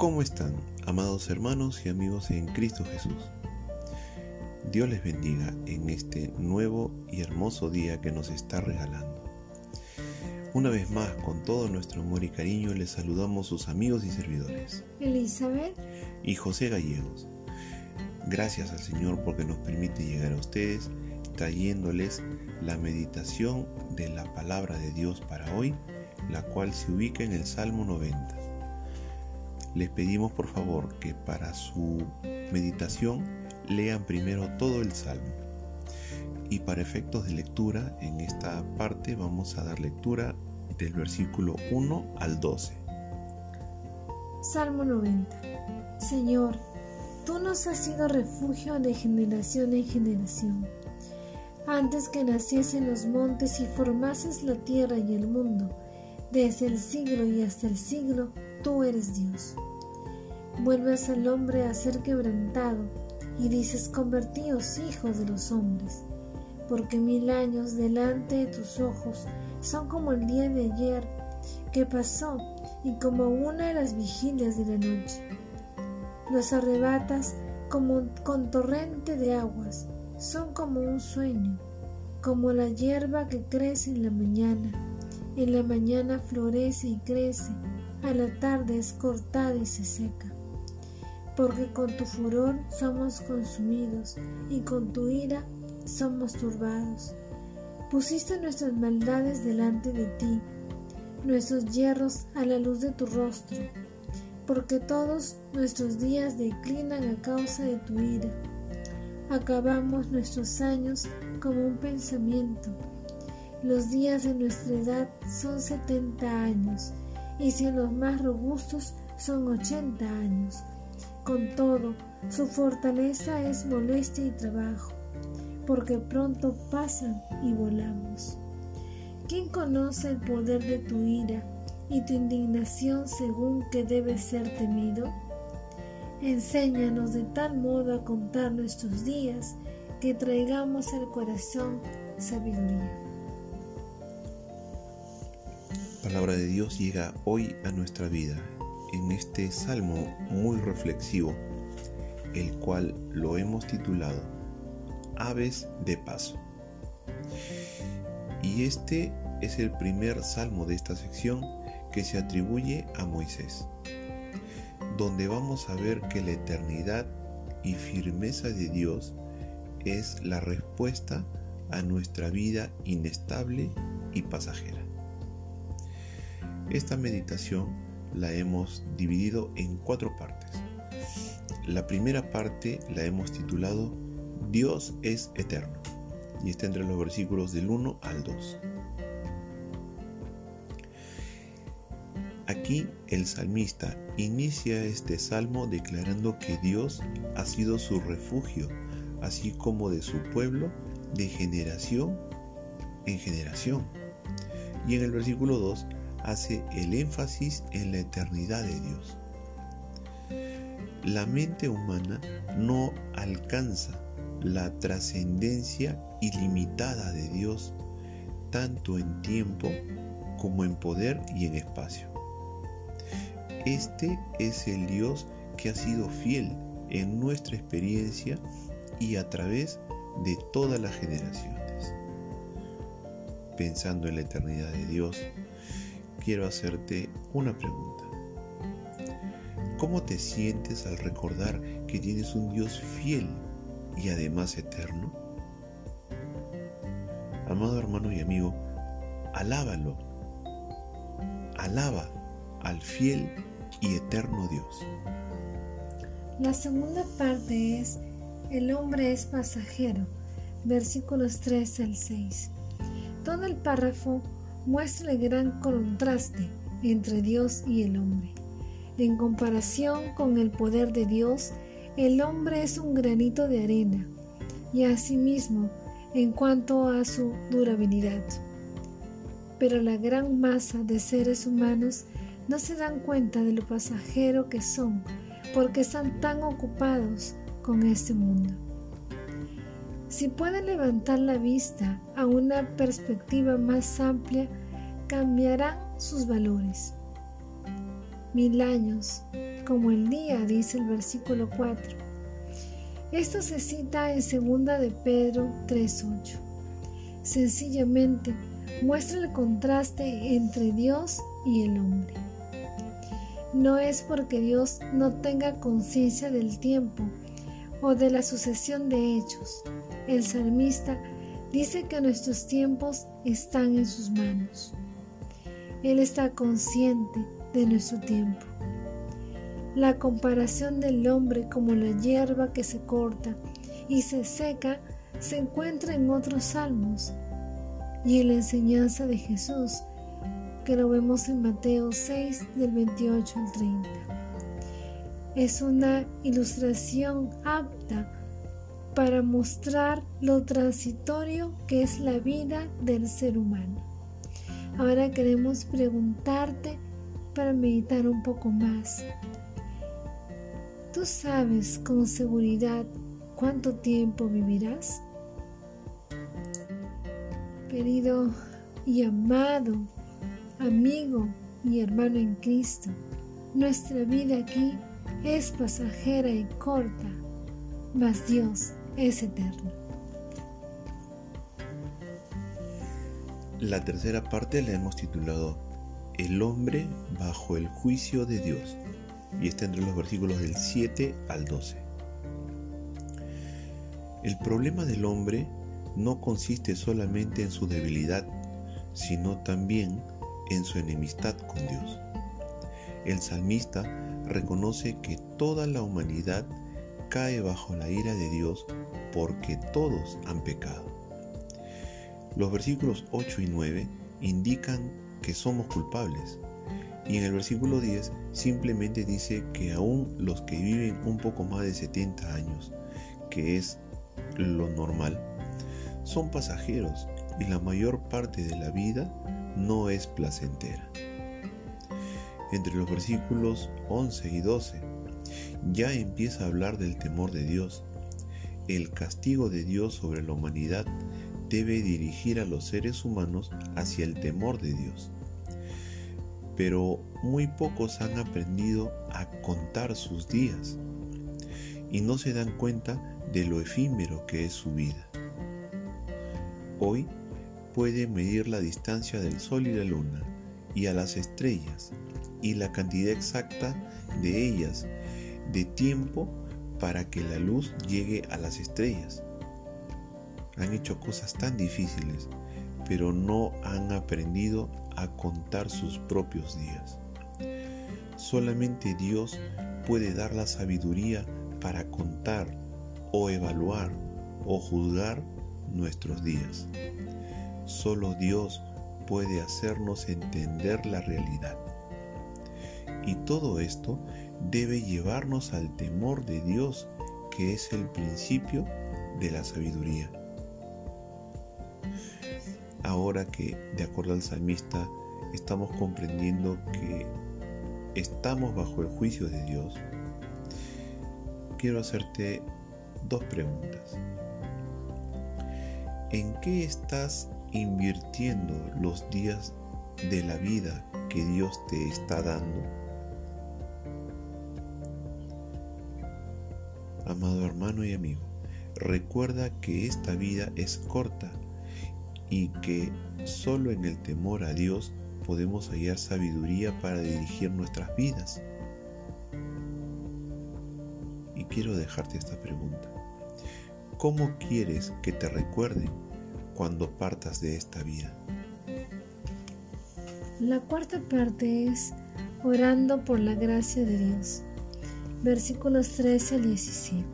¿Cómo están, amados hermanos y amigos en Cristo Jesús? Dios les bendiga en este nuevo y hermoso día que nos está regalando. Una vez más, con todo nuestro amor y cariño, les saludamos sus amigos y servidores. Elizabeth y José Gallegos. Gracias al Señor porque nos permite llegar a ustedes trayéndoles la meditación de la palabra de Dios para hoy, la cual se ubica en el Salmo 90 les pedimos por favor que para su meditación lean primero todo el salmo. Y para efectos de lectura, en esta parte vamos a dar lectura del versículo 1 al 12. Salmo 90. Señor, tú nos has sido refugio de generación en generación. Antes que naciesen los montes y formases la tierra y el mundo, desde el siglo y hasta el siglo, tú eres Dios. Vuelves al hombre a ser quebrantado y dices, convertíos hijos de los hombres, porque mil años delante de tus ojos son como el día de ayer que pasó y como una de las vigilias de la noche. Los arrebatas como con torrente de aguas, son como un sueño, como la hierba que crece en la mañana. En la mañana florece y crece, a la tarde es cortada y se seca. Porque con tu furor somos consumidos y con tu ira somos turbados. Pusiste nuestras maldades delante de ti, nuestros hierros a la luz de tu rostro, porque todos nuestros días declinan a causa de tu ira. Acabamos nuestros años como un pensamiento. Los días de nuestra edad son setenta años y si los más robustos son ochenta años. Con todo, su fortaleza es molestia y trabajo, porque pronto pasan y volamos. ¿Quién conoce el poder de tu ira y tu indignación según que debe ser temido? Enséñanos de tal modo a contar nuestros días que traigamos al corazón sabiduría. Palabra de Dios llega hoy a nuestra vida en este salmo muy reflexivo, el cual lo hemos titulado Aves de Paso. Y este es el primer salmo de esta sección que se atribuye a Moisés, donde vamos a ver que la eternidad y firmeza de Dios es la respuesta a nuestra vida inestable y pasajera. Esta meditación la hemos dividido en cuatro partes. La primera parte la hemos titulado Dios es eterno y está entre los versículos del 1 al 2. Aquí el salmista inicia este salmo declarando que Dios ha sido su refugio, así como de su pueblo, de generación en generación. Y en el versículo 2 hace el énfasis en la eternidad de Dios. La mente humana no alcanza la trascendencia ilimitada de Dios, tanto en tiempo como en poder y en espacio. Este es el Dios que ha sido fiel en nuestra experiencia y a través de todas las generaciones. Pensando en la eternidad de Dios, quiero hacerte una pregunta. ¿Cómo te sientes al recordar que tienes un Dios fiel y además eterno? Amado hermano y amigo, alábalo. Alaba al fiel y eterno Dios. La segunda parte es, el hombre es pasajero, versículos 3 al 6. Todo el párrafo muestra el gran contraste entre Dios y el hombre. En comparación con el poder de Dios, el hombre es un granito de arena y asimismo en cuanto a su durabilidad. Pero la gran masa de seres humanos no se dan cuenta de lo pasajero que son porque están tan ocupados con este mundo. Si pueden levantar la vista a una perspectiva más amplia, cambiarán sus valores. Mil años, como el día, dice el versículo 4. Esto se cita en 2 de Pedro 3.8. Sencillamente muestra el contraste entre Dios y el hombre. No es porque Dios no tenga conciencia del tiempo o de la sucesión de hechos. El salmista dice que nuestros tiempos están en sus manos. Él está consciente de nuestro tiempo. La comparación del hombre como la hierba que se corta y se seca se encuentra en otros salmos y en la enseñanza de Jesús que lo vemos en Mateo 6 del 28 al 30. Es una ilustración apta para mostrar lo transitorio que es la vida del ser humano. Ahora queremos preguntarte para meditar un poco más. ¿Tú sabes con seguridad cuánto tiempo vivirás? Querido y amado amigo y hermano en Cristo, nuestra vida aquí es pasajera y corta, mas Dios es eterno. La tercera parte la hemos titulado El hombre bajo el juicio de Dios y está entre los versículos del 7 al 12. El problema del hombre no consiste solamente en su debilidad, sino también en su enemistad con Dios. El salmista reconoce que toda la humanidad cae bajo la ira de Dios porque todos han pecado. Los versículos 8 y 9 indican que somos culpables y en el versículo 10 simplemente dice que aún los que viven un poco más de 70 años, que es lo normal, son pasajeros y la mayor parte de la vida no es placentera. Entre los versículos 11 y 12 ya empieza a hablar del temor de Dios. El castigo de Dios sobre la humanidad debe dirigir a los seres humanos hacia el temor de Dios. Pero muy pocos han aprendido a contar sus días y no se dan cuenta de lo efímero que es su vida. Hoy puede medir la distancia del Sol y la Luna y a las estrellas y la cantidad exacta de ellas de tiempo para que la luz llegue a las estrellas. Han hecho cosas tan difíciles, pero no han aprendido a contar sus propios días. Solamente Dios puede dar la sabiduría para contar o evaluar o juzgar nuestros días. Solo Dios puede hacernos entender la realidad. Y todo esto debe llevarnos al temor de Dios, que es el principio de la sabiduría. Ahora que, de acuerdo al salmista, estamos comprendiendo que estamos bajo el juicio de Dios, quiero hacerte dos preguntas. ¿En qué estás invirtiendo los días de la vida que Dios te está dando? Amado hermano y amigo, recuerda que esta vida es corta y que solo en el temor a Dios podemos hallar sabiduría para dirigir nuestras vidas. Y quiero dejarte esta pregunta. ¿Cómo quieres que te recuerden cuando partas de esta vida. La cuarta parte es orando por la gracia de Dios. Versículos 13 al 17.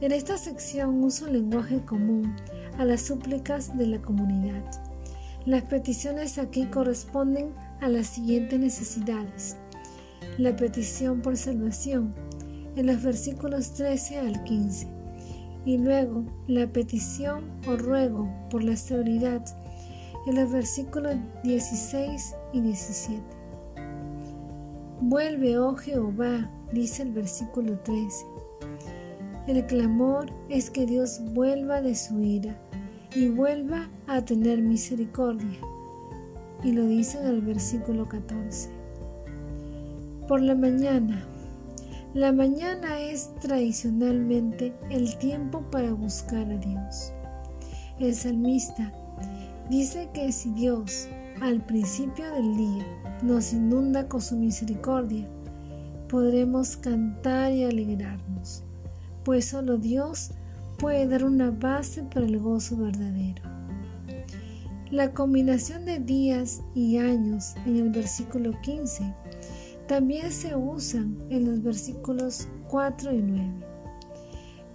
En esta sección uso un lenguaje común a las súplicas de la comunidad. Las peticiones aquí corresponden a las siguientes necesidades. La petición por salvación en los versículos 13 al 15 y luego la petición o ruego por la estabilidad en los versículos 16 y 17. Vuelve, oh Jehová, dice el versículo 13. El clamor es que Dios vuelva de su ira y vuelva a tener misericordia. Y lo dice en el versículo 14. Por la mañana, La mañana es tradicionalmente el tiempo para buscar a Dios. El salmista dice que si Dios al principio del día nos inunda con su misericordia, podremos cantar y alegrarnos, pues solo Dios puede dar una base para el gozo verdadero. La combinación de días y años en el versículo 15 también se usan en los versículos 4 y 9.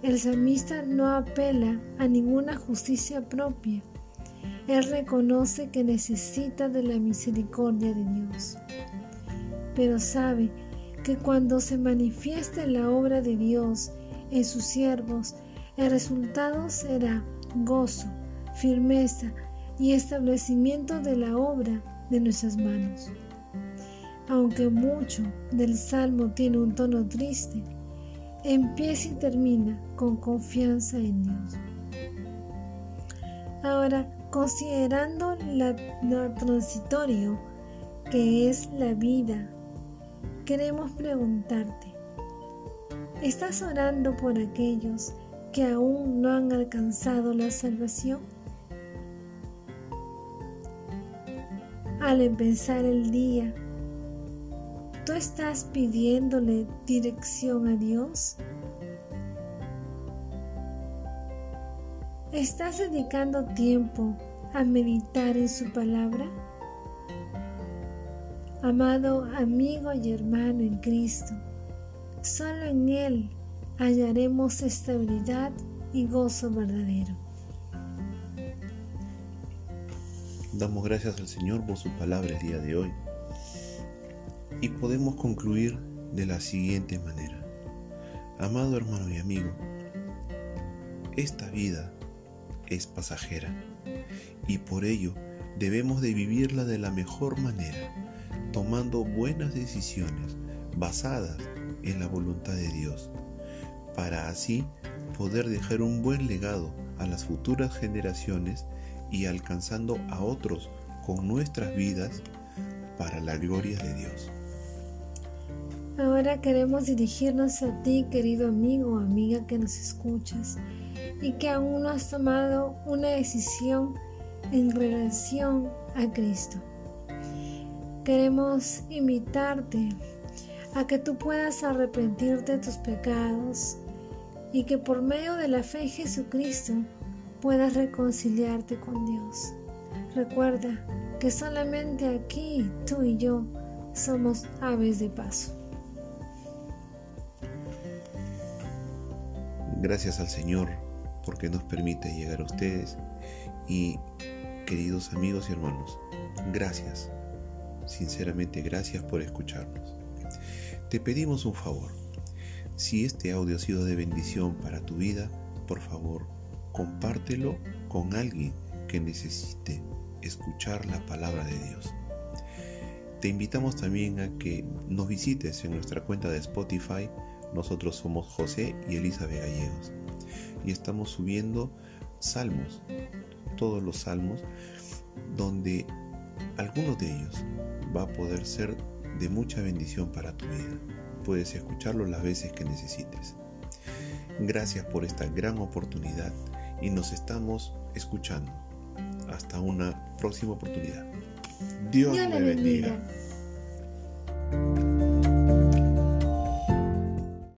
El salmista no apela a ninguna justicia propia. Él reconoce que necesita de la misericordia de Dios, pero sabe que cuando se manifieste la obra de Dios en sus siervos, el resultado será gozo, firmeza y establecimiento de la obra de nuestras manos. Aunque mucho del salmo tiene un tono triste, empieza y termina con confianza en Dios. Ahora, considerando lo transitorio que es la vida, queremos preguntarte, ¿estás orando por aquellos que aún no han alcanzado la salvación? Al empezar el día, ¿Tú estás pidiéndole dirección a Dios? ¿Estás dedicando tiempo a meditar en su palabra? Amado amigo y hermano en Cristo, solo en Él hallaremos estabilidad y gozo verdadero. Damos gracias al Señor por su palabra el día de hoy. Y podemos concluir de la siguiente manera. Amado hermano y amigo, esta vida es pasajera y por ello debemos de vivirla de la mejor manera, tomando buenas decisiones basadas en la voluntad de Dios, para así poder dejar un buen legado a las futuras generaciones y alcanzando a otros con nuestras vidas para la gloria de Dios. Ahora queremos dirigirnos a ti, querido amigo o amiga que nos escuchas y que aún no has tomado una decisión en relación a Cristo. Queremos invitarte a que tú puedas arrepentirte de tus pecados y que por medio de la fe en Jesucristo puedas reconciliarte con Dios. Recuerda que solamente aquí tú y yo somos aves de paso. Gracias al Señor porque nos permite llegar a ustedes. Y queridos amigos y hermanos, gracias, sinceramente gracias por escucharnos. Te pedimos un favor, si este audio ha sido de bendición para tu vida, por favor, compártelo con alguien que necesite escuchar la palabra de Dios. Te invitamos también a que nos visites en nuestra cuenta de Spotify. Nosotros somos José y Elizabeth Gallegos y estamos subiendo salmos, todos los salmos, donde algunos de ellos va a poder ser de mucha bendición para tu vida. Puedes escucharlo las veces que necesites. Gracias por esta gran oportunidad y nos estamos escuchando. Hasta una próxima oportunidad. Dios, le bendiga.